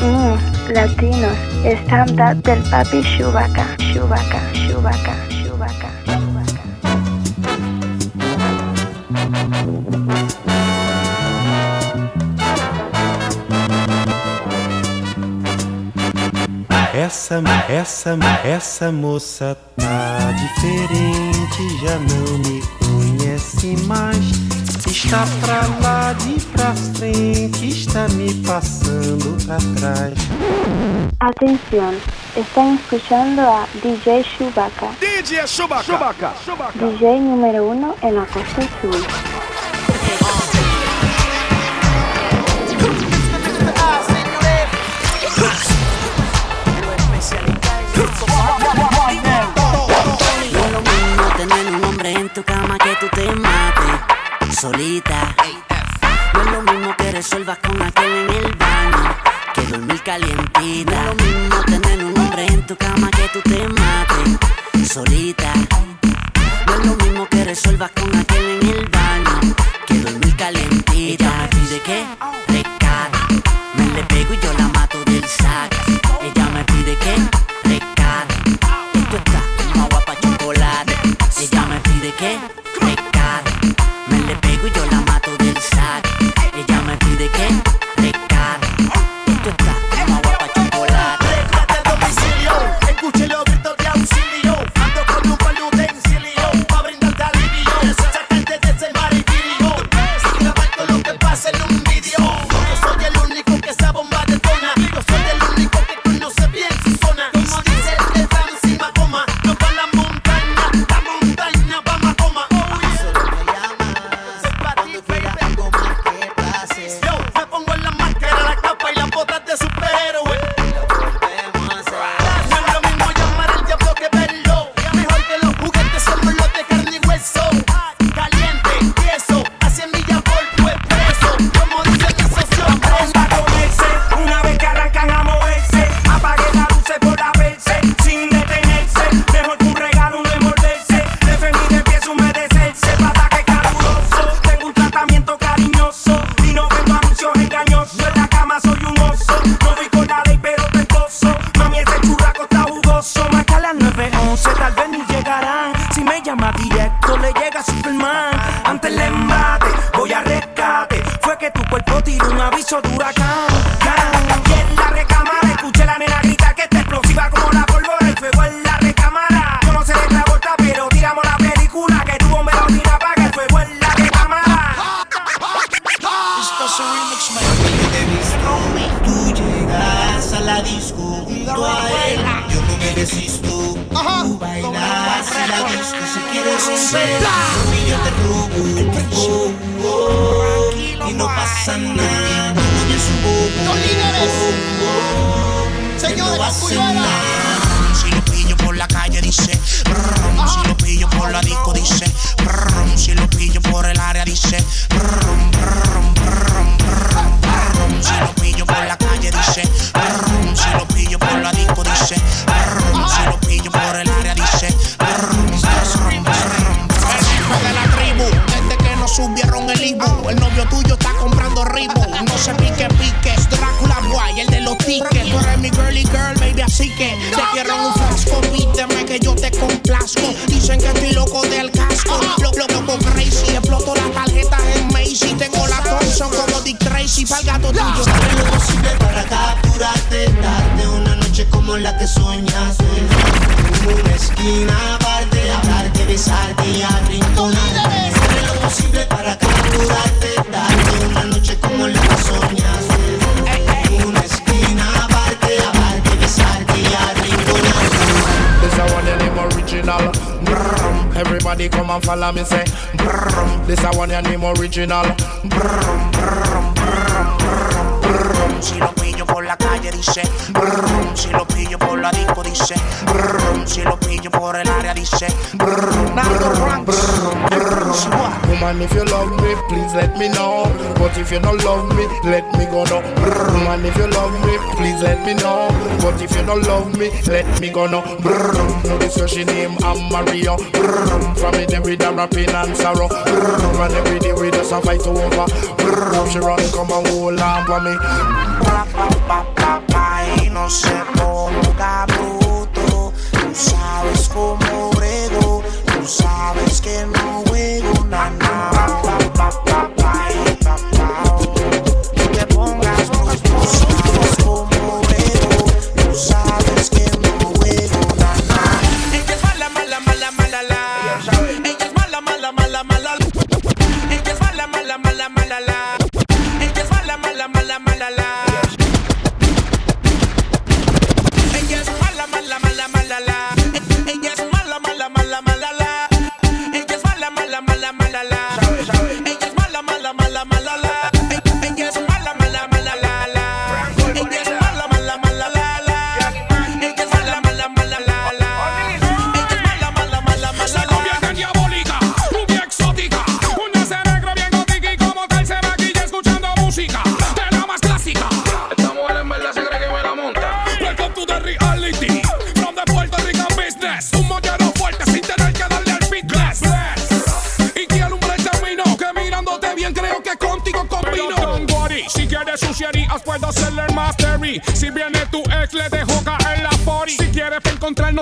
niños latinos estándar del papi Chewbacca, Chewbacca, Chewbacca, Chewbacca. Essa, essa, essa moça tá diferente, já não me conhece mais Está pra lá de pra frente, está me passando pra trás. Atenção, estão escutando a DJ Chewbacca. DJ Chewbacca. Chewbacca. Chewbacca. DJ número é 1 en la costa sur. No tu cama que tú te solita. No es lo mismo que resuelvas con aquel en el baño que dormir calientita. No es lo mismo tener un hombre en tu cama que tú te mates solita. No es lo mismo que resuelvas con aquel en el baño que dormir calientita. ¿Y de qué? let me know. But if you don't love me, let me go no. Man, if you love me, please let me know. But if you don't love me, let me go no. No, this your she name, I'm Mario. From me, there we a rapping and sorrow. And every day we just a fight over. She run, come and hold on for me. Y no se ponga bruto, tú sabes cómo brego, tú sabes que no juego nada. house.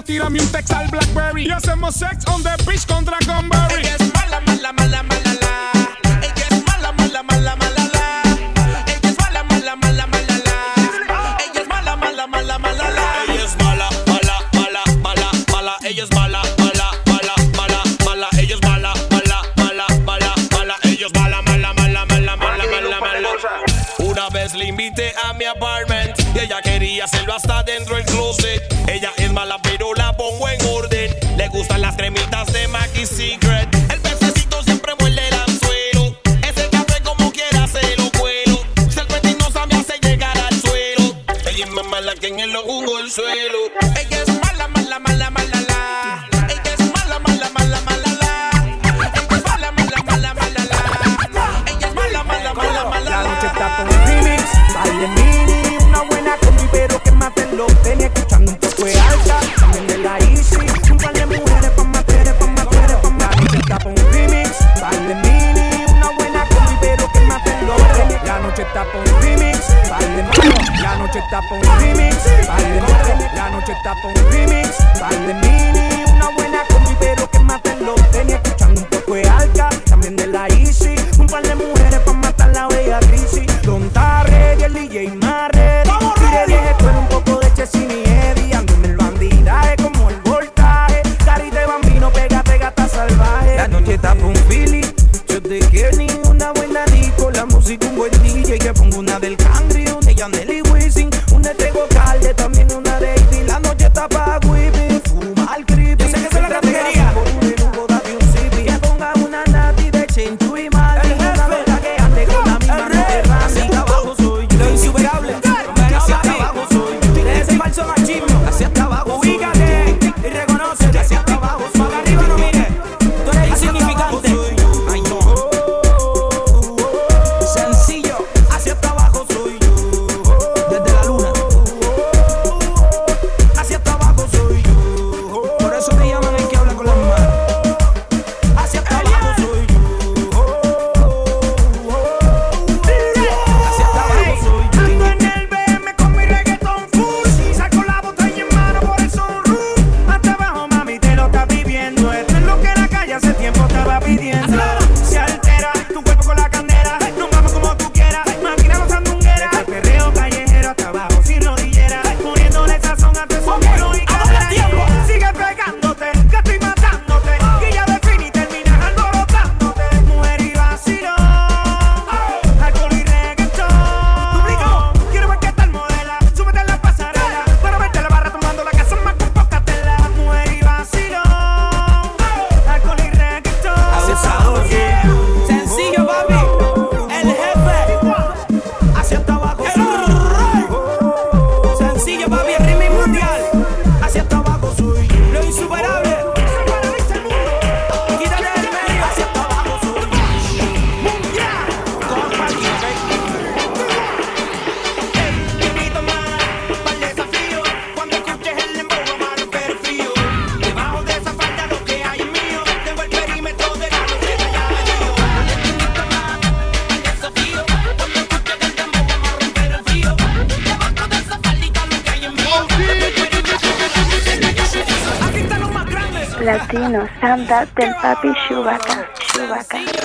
tírame un text al Blackberry. Y hacemos sex on the beach contra en los jugos el suelo. Ella es mala, mala, mala, mala, la. Ella es mala, mala, mala, mala, la. Ella es mala, mala, mala, mala, la. Ella es mala, mala, mala, mala, la. La noche está con remix, una buena combi, pero que maten los tenis, un poco de alta, también de con remix, que maten la noche está con remix. La noche está un remix, par del papi Chewbacca, Chewbacca.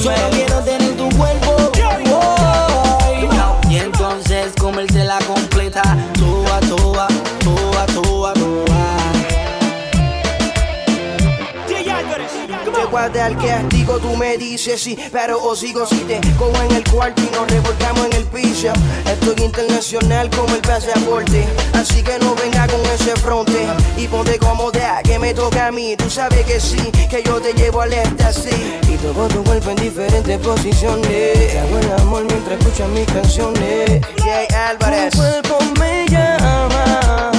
碎裂。Date al castigo, tú me dices sí, pero os sigo si te cojo en el cuarto y nos revolcamos en el piso. Estoy internacional como el pasaporte, así que no venga con ese fronte y ponte cómoda que me toca a mí. Tú sabes que sí, que yo te llevo al éxtasis y todo tu cuerpo en diferentes posiciones. Te hago el amor mientras escuchas mis canciones. Jay Álvarez. Tu cuerpo me llama.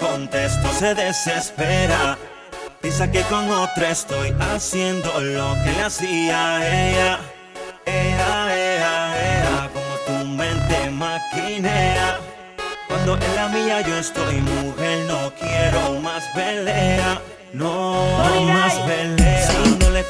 contesto se desespera. Piensa que con otra estoy haciendo lo que le hacía a ella. Ea, ea, como tu mente maquinea. Cuando en la mía yo estoy mujer, no quiero más pelea. No más pelea. Si no le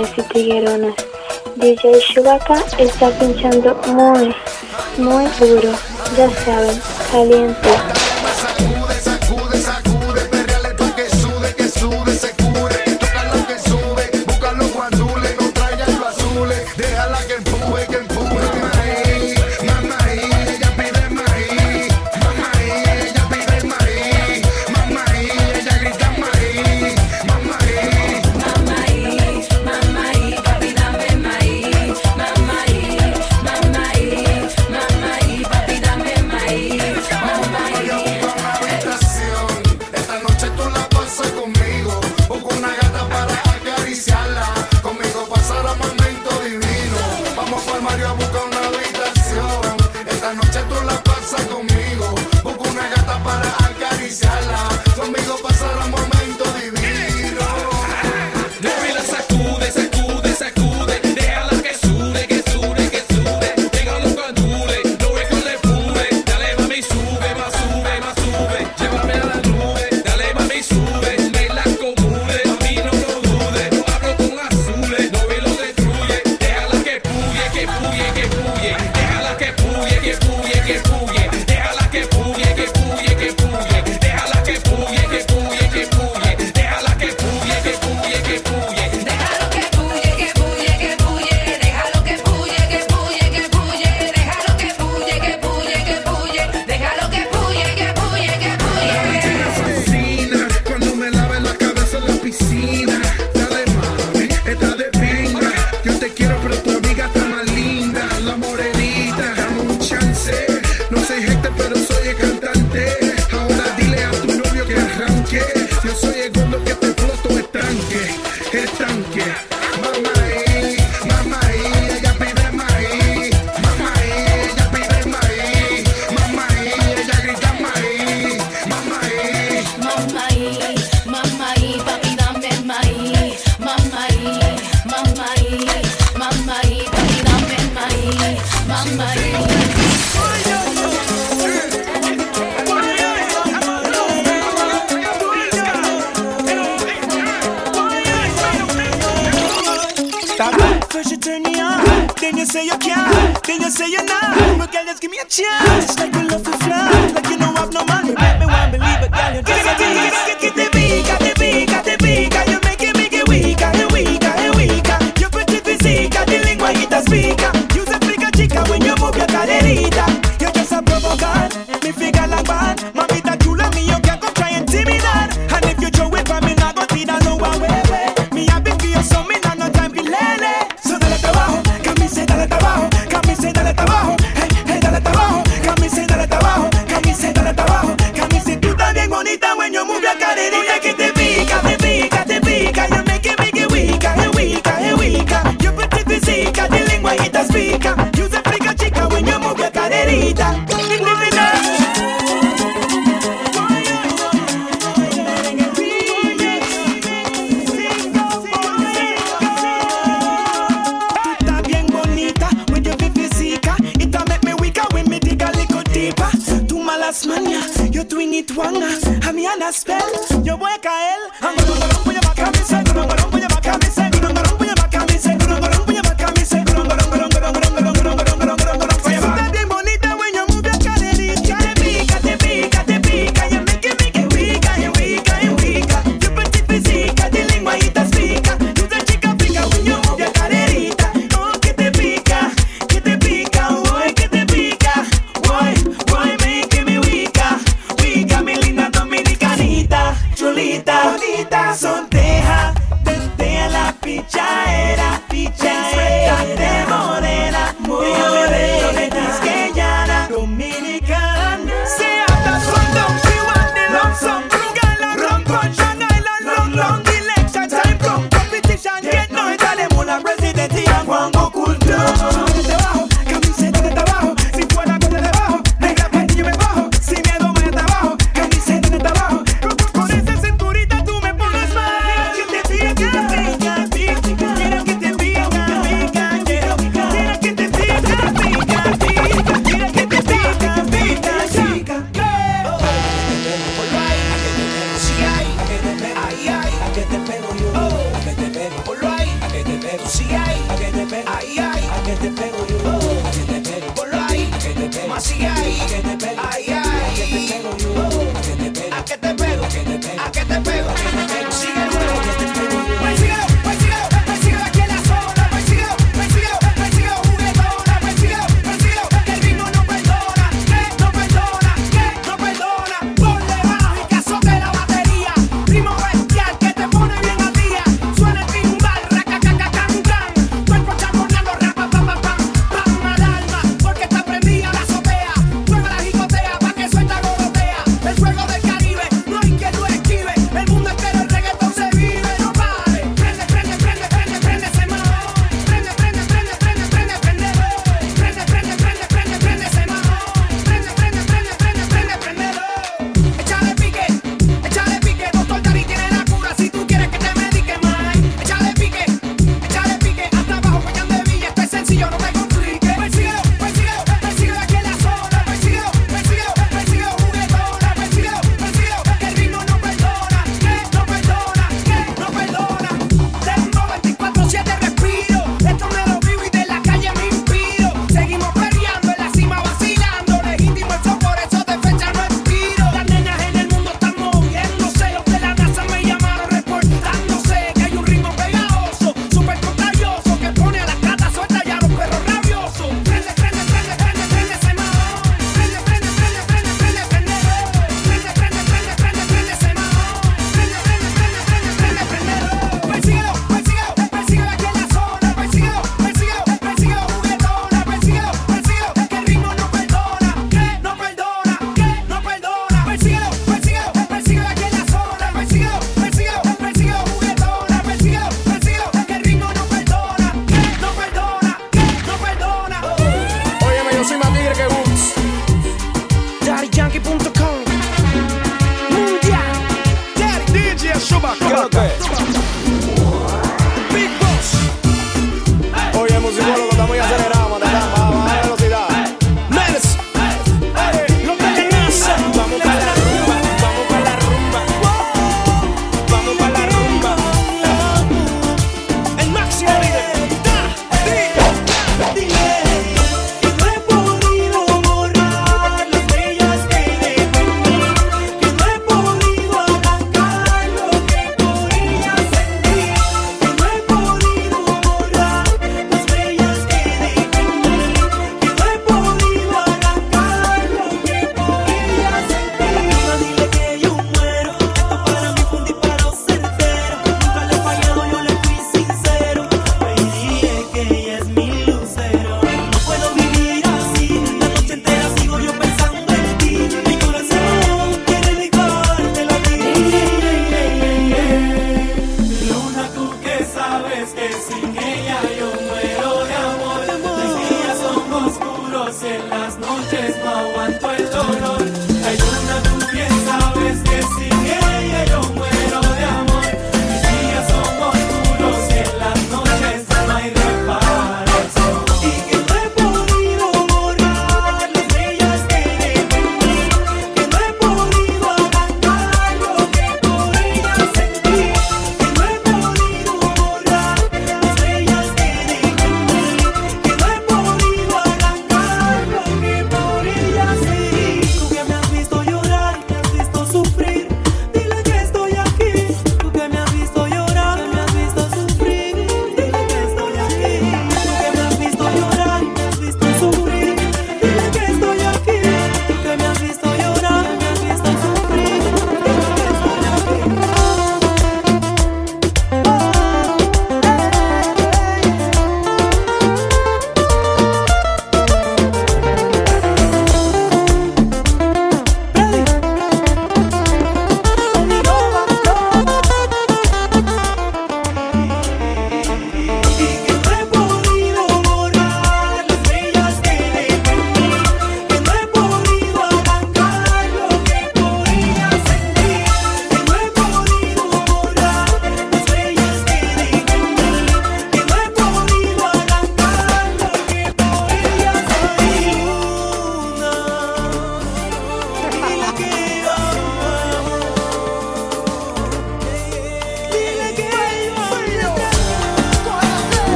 Y Tigueronas. DJ Chewbacca está pinchando muy, muy duro. Ya saben, caliente.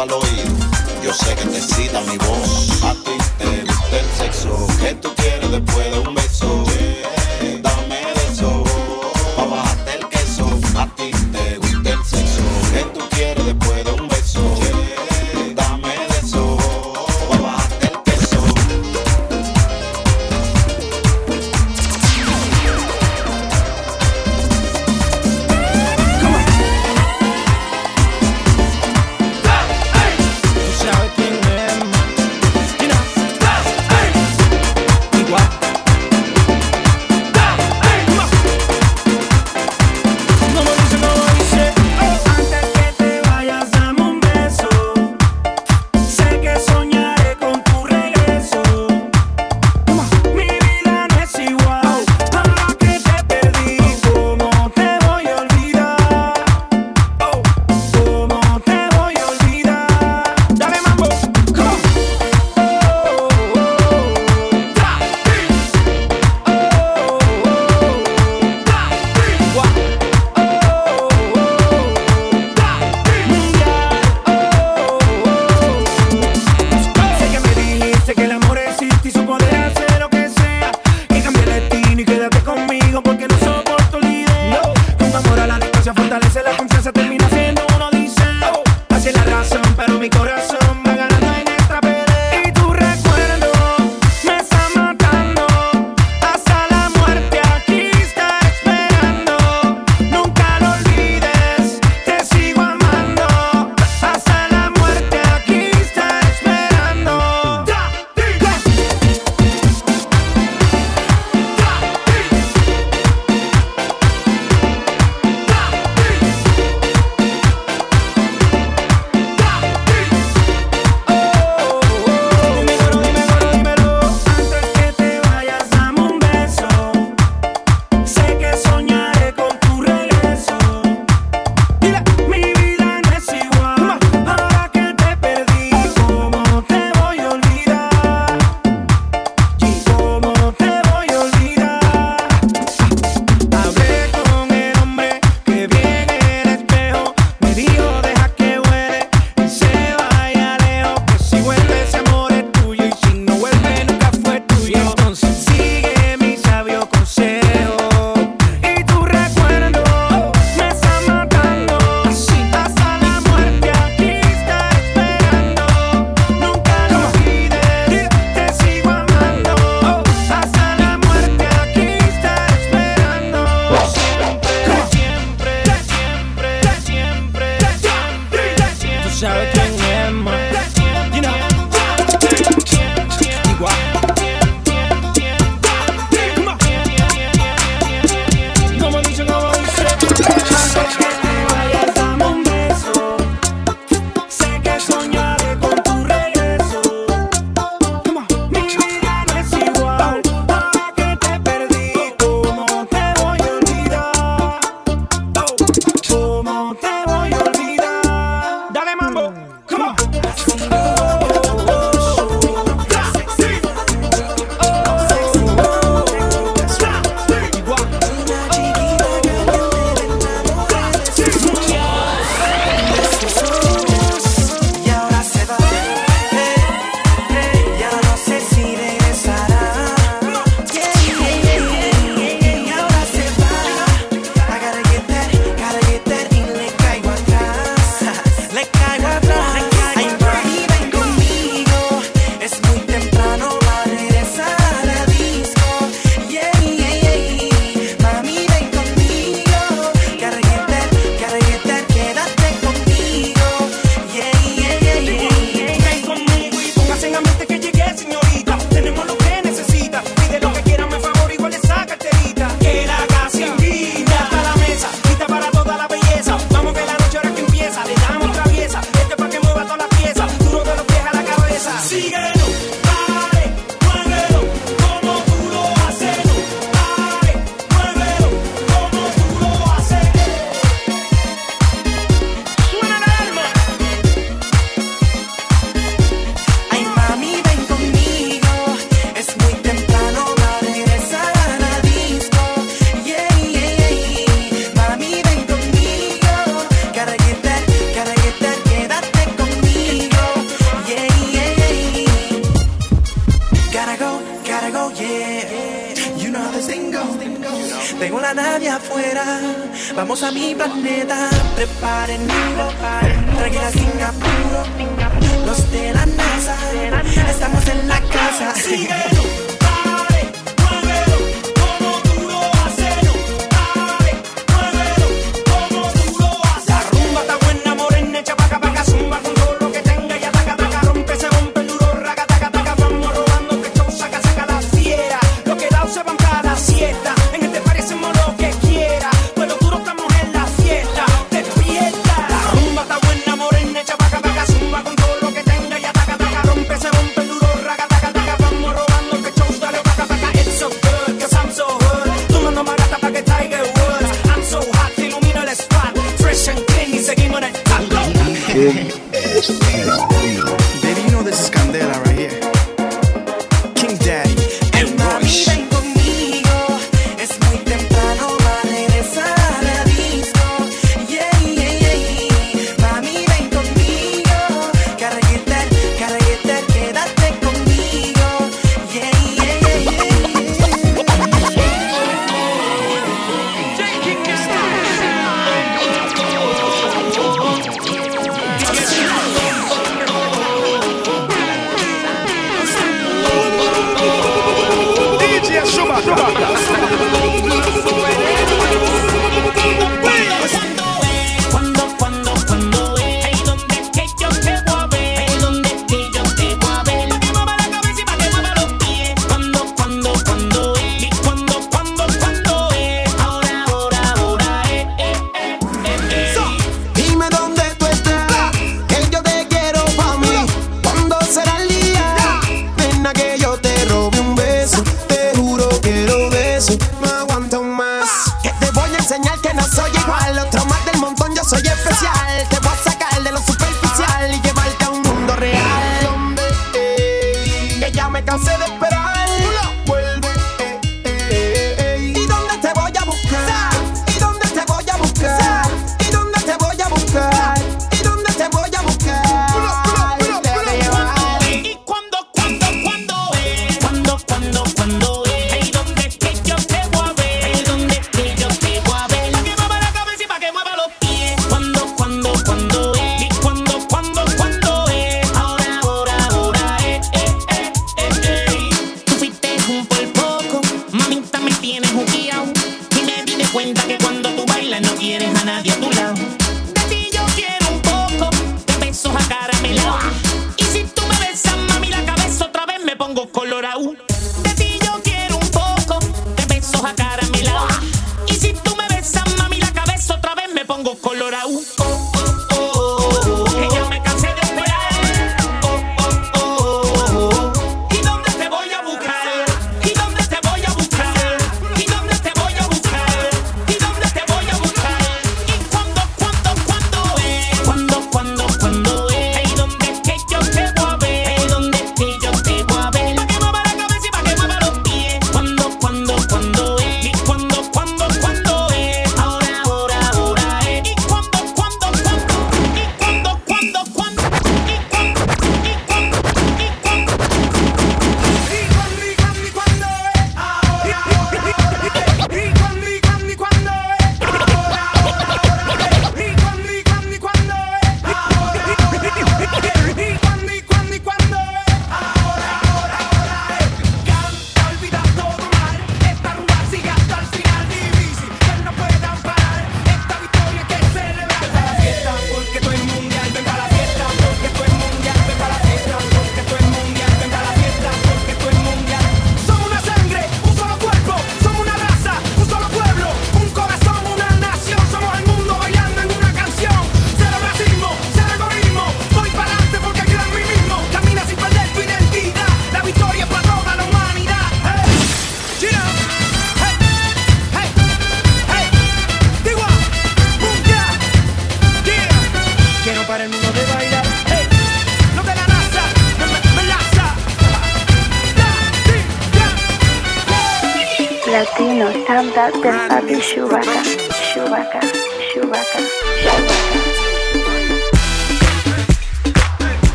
al oído. Yo sé que te excita mi voz. A ti te gusta el sexo que tú quieres después de un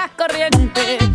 las corrientes.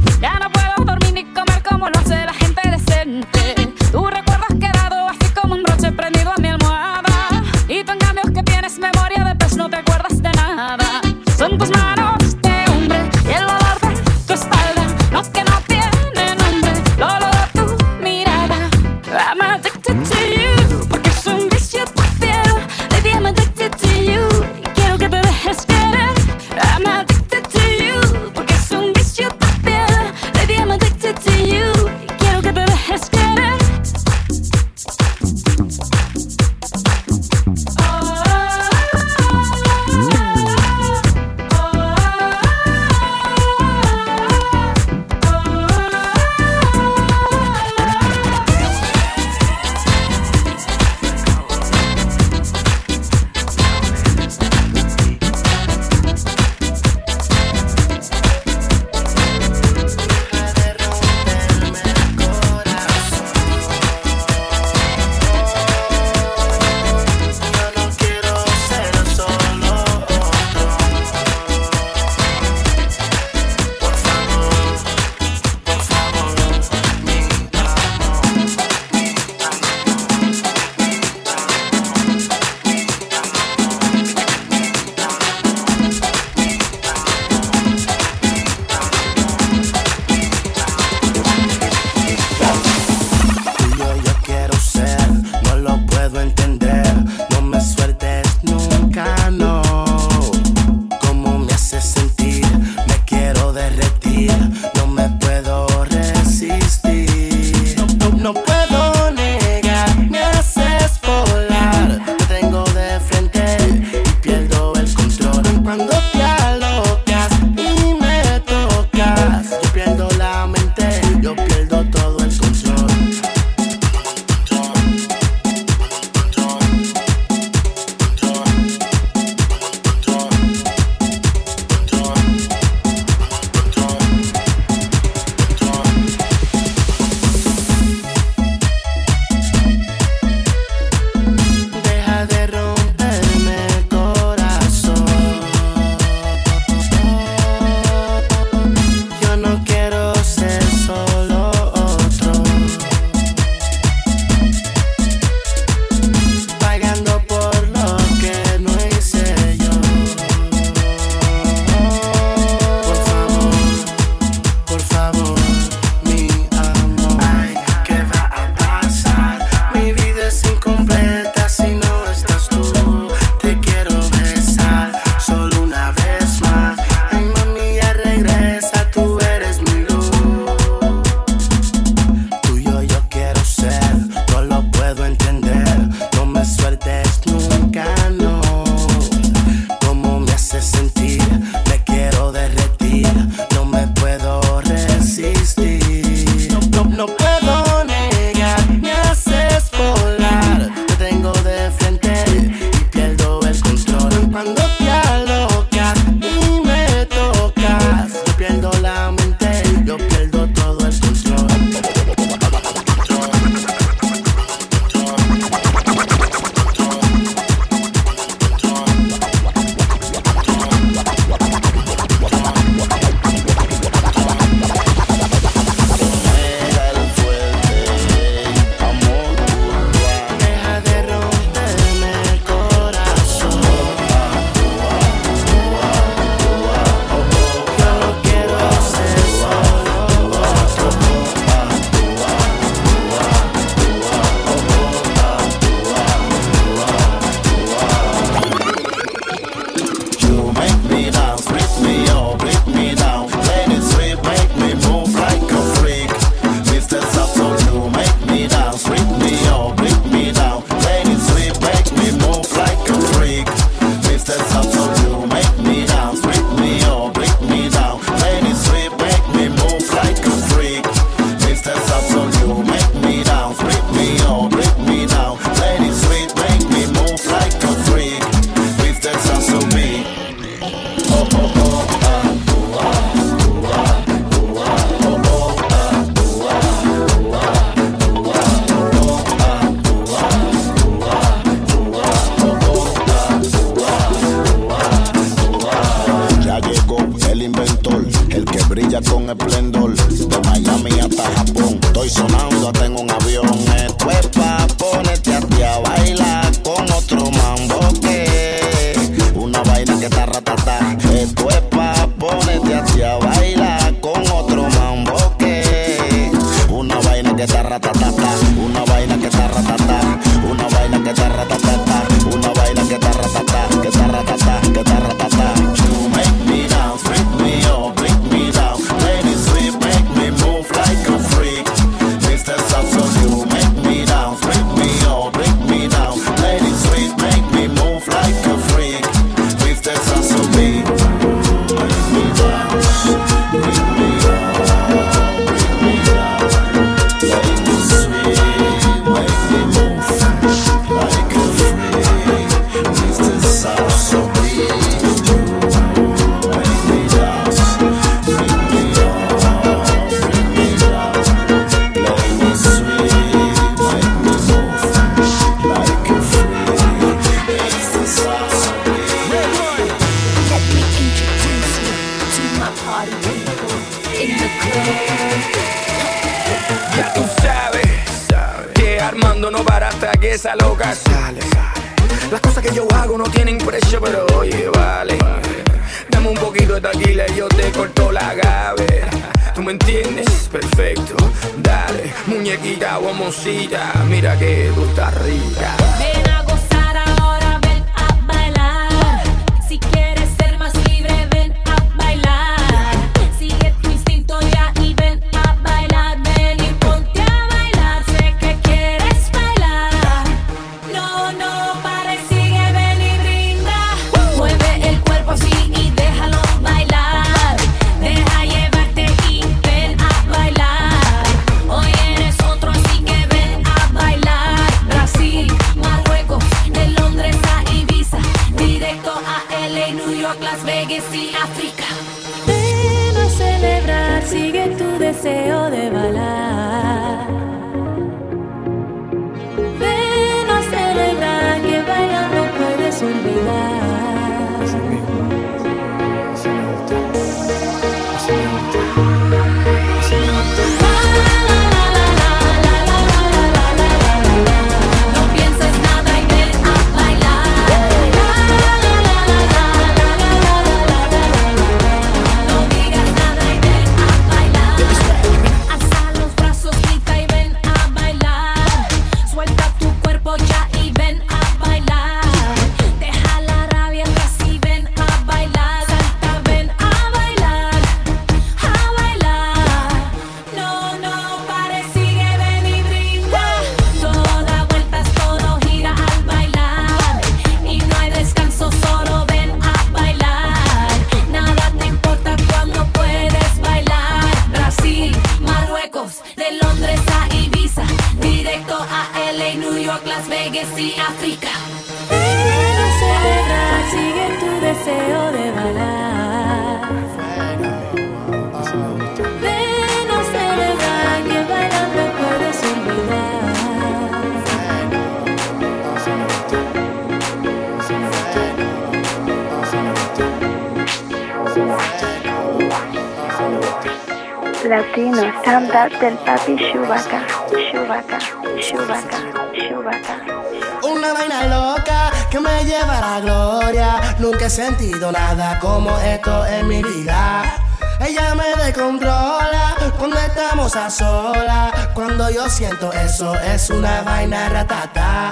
sola. Cuando yo siento eso es una vaina ratata.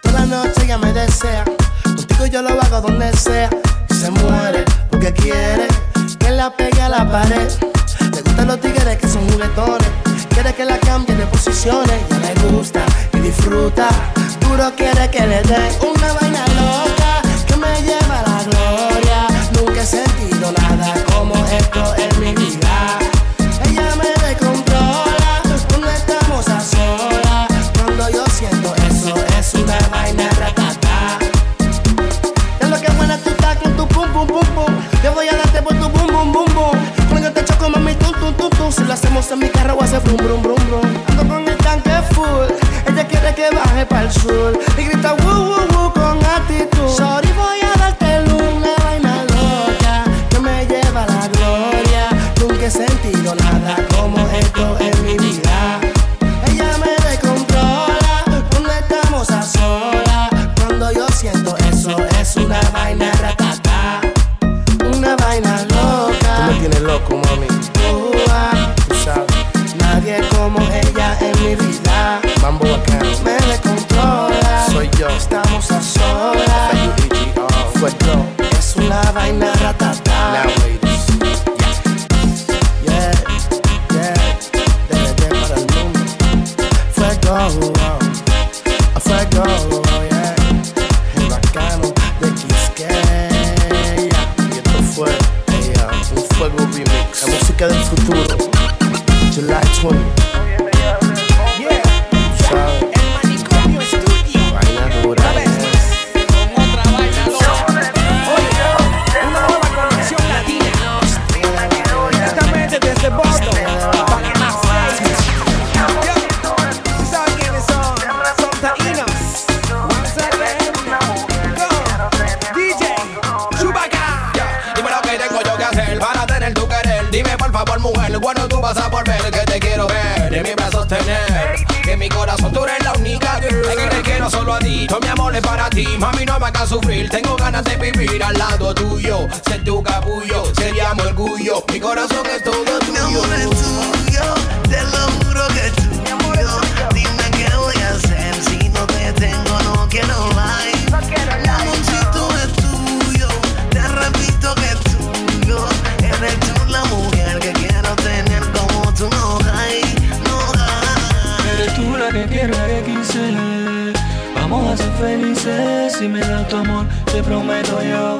Toda la noche ella me desea, contigo yo lo hago donde sea. Se muere porque quiere que la pegue a la pared. Le gustan los tigres que son juguetones. Quiere que la cambie de posiciones. Ya le gusta y disfruta. Duro quiere que le dé una vaina loca. vaina ratata. De lo que buena tú estás con tu pum pum pum pum. Yo voy a darte por tu bum bum bum bum. Cuando te choco mami tum tum tum tum. Si lo hacemos en mi carro voy a hacer brum brum brum brum. Ando con el tanque full. Ella quiere que baje para el sur y grita wu woo woo. Si me das tu amor, te prometo yo.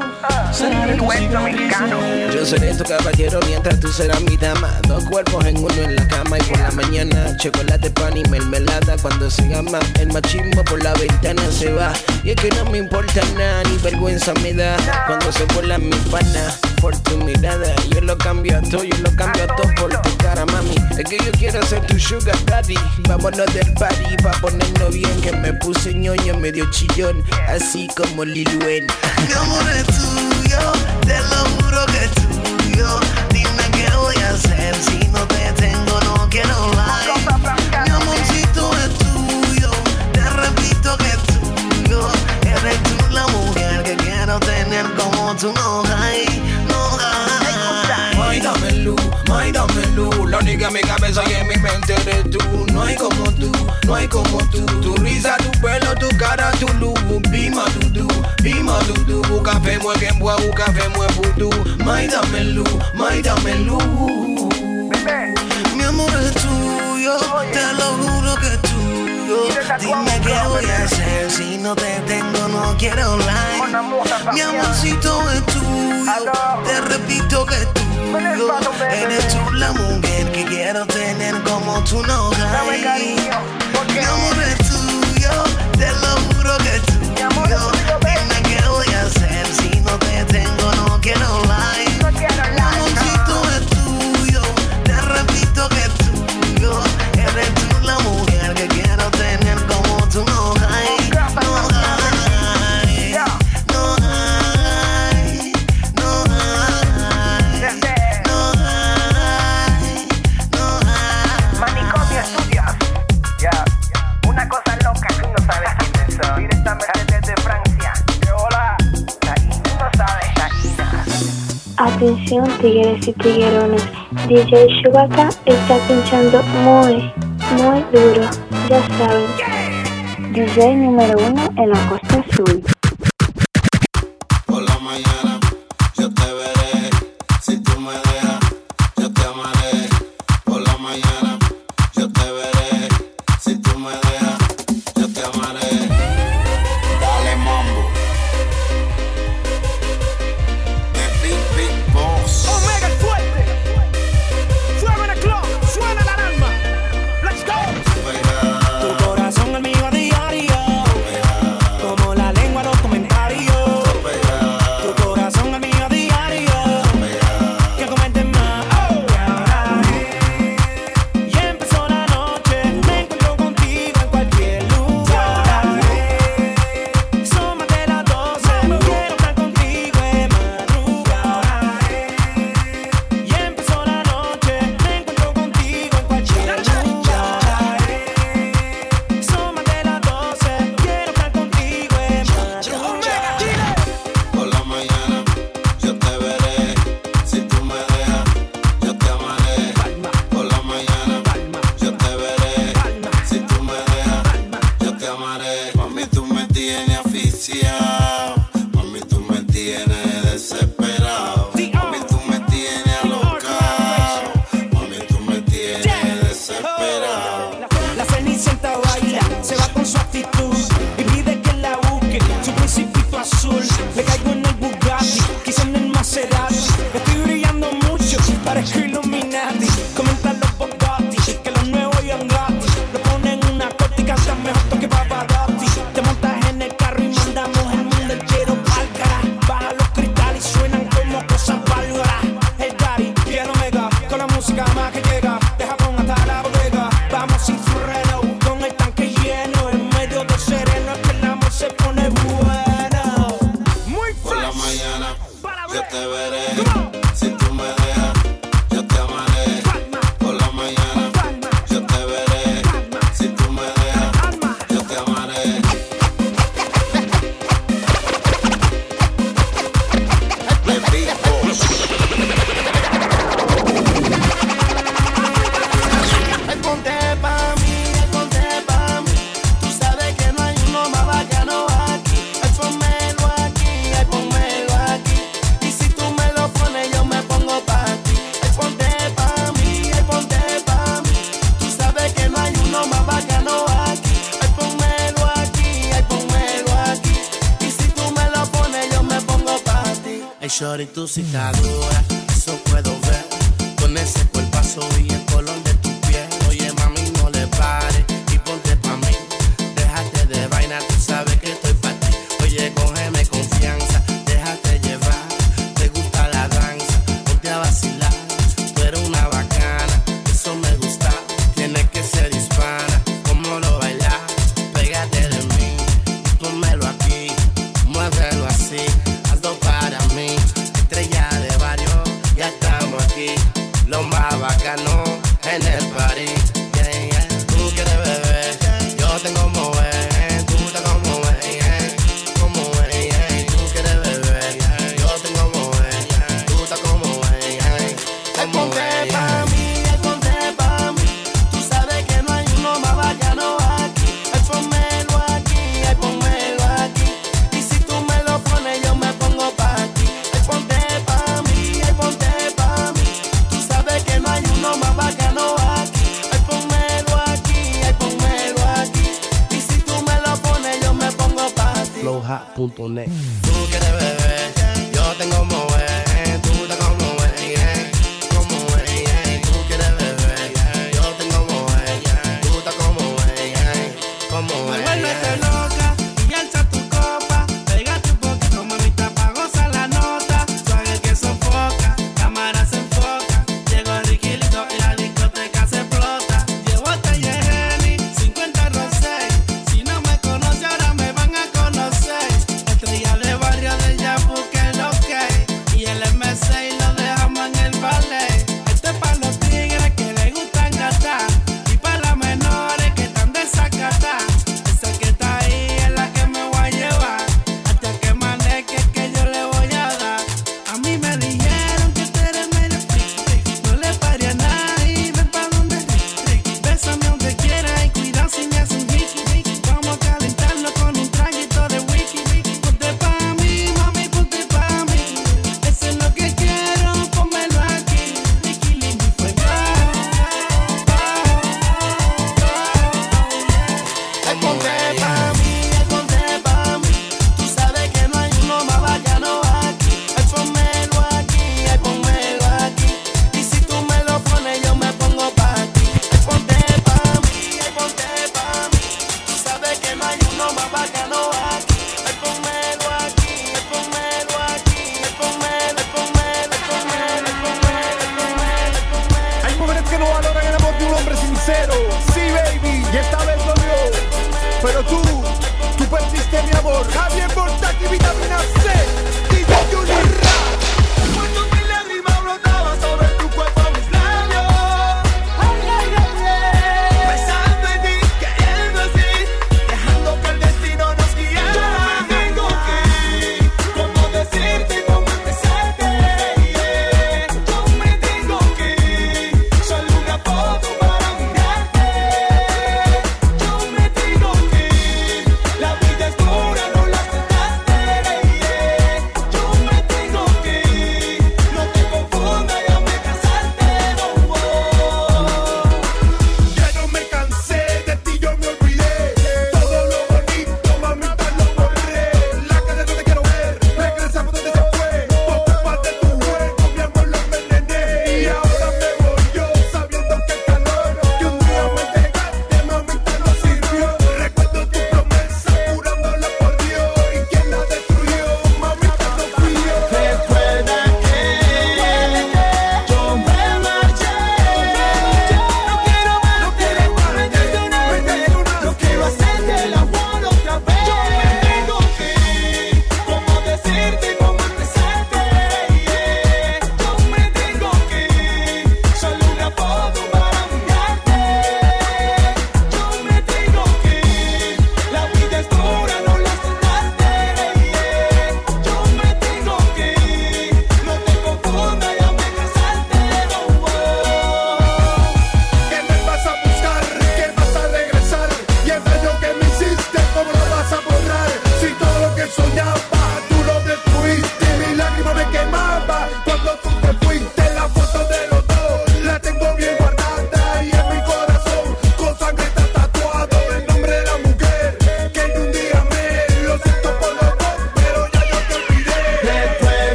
Seré tu cicatrices. Yo seré tu caballero mientras tú serás mi dama. Dos cuerpos en uno en la cama y por la mañana chocolate, pan y mermelada. Cuando se llama el machismo por la ventana se va. Y es que no me importa nada, ni vergüenza me da. Cuando se vuela mi pana por tu mirada. Yo lo cambio a todo, yo lo cambio a todo por tu cara, mami. Es que yo quiero ser tu sugar daddy. Vámonos del party pa' ponernos bien. Que me puse ñoño medio chillón, así como Lil Wayne. Mi amor es tuyo, te lo juro que es tuyo. Dime qué voy a hacer si no te tengo, no quiero like. En mi cabeza y en mi mente eres tú. No hay como tú, no hay como tú. Tu risa, tu pelo, tu cara, tu luz. Bima tu du, bima tu du. Café mue que mue, café mue vudú. May dame luz, may dame luz. Mi amor es tuyo, te lo juro que es tuyo. Dime qué voy a hacer si no te tengo, no quiero like. Mi amorcito es tuyo, te repito que es tuyo. Eres tú la mujer que quiero tener como tú no hay. Mi amor es tuyo, te lo juro que es tuyo. Dime qué voy a hacer si no te tengo, Atención tigres y tigueronas, DJ Chewbacca está pinchando muy, muy duro, ya saben. DJ número uno en la costa azul. Tú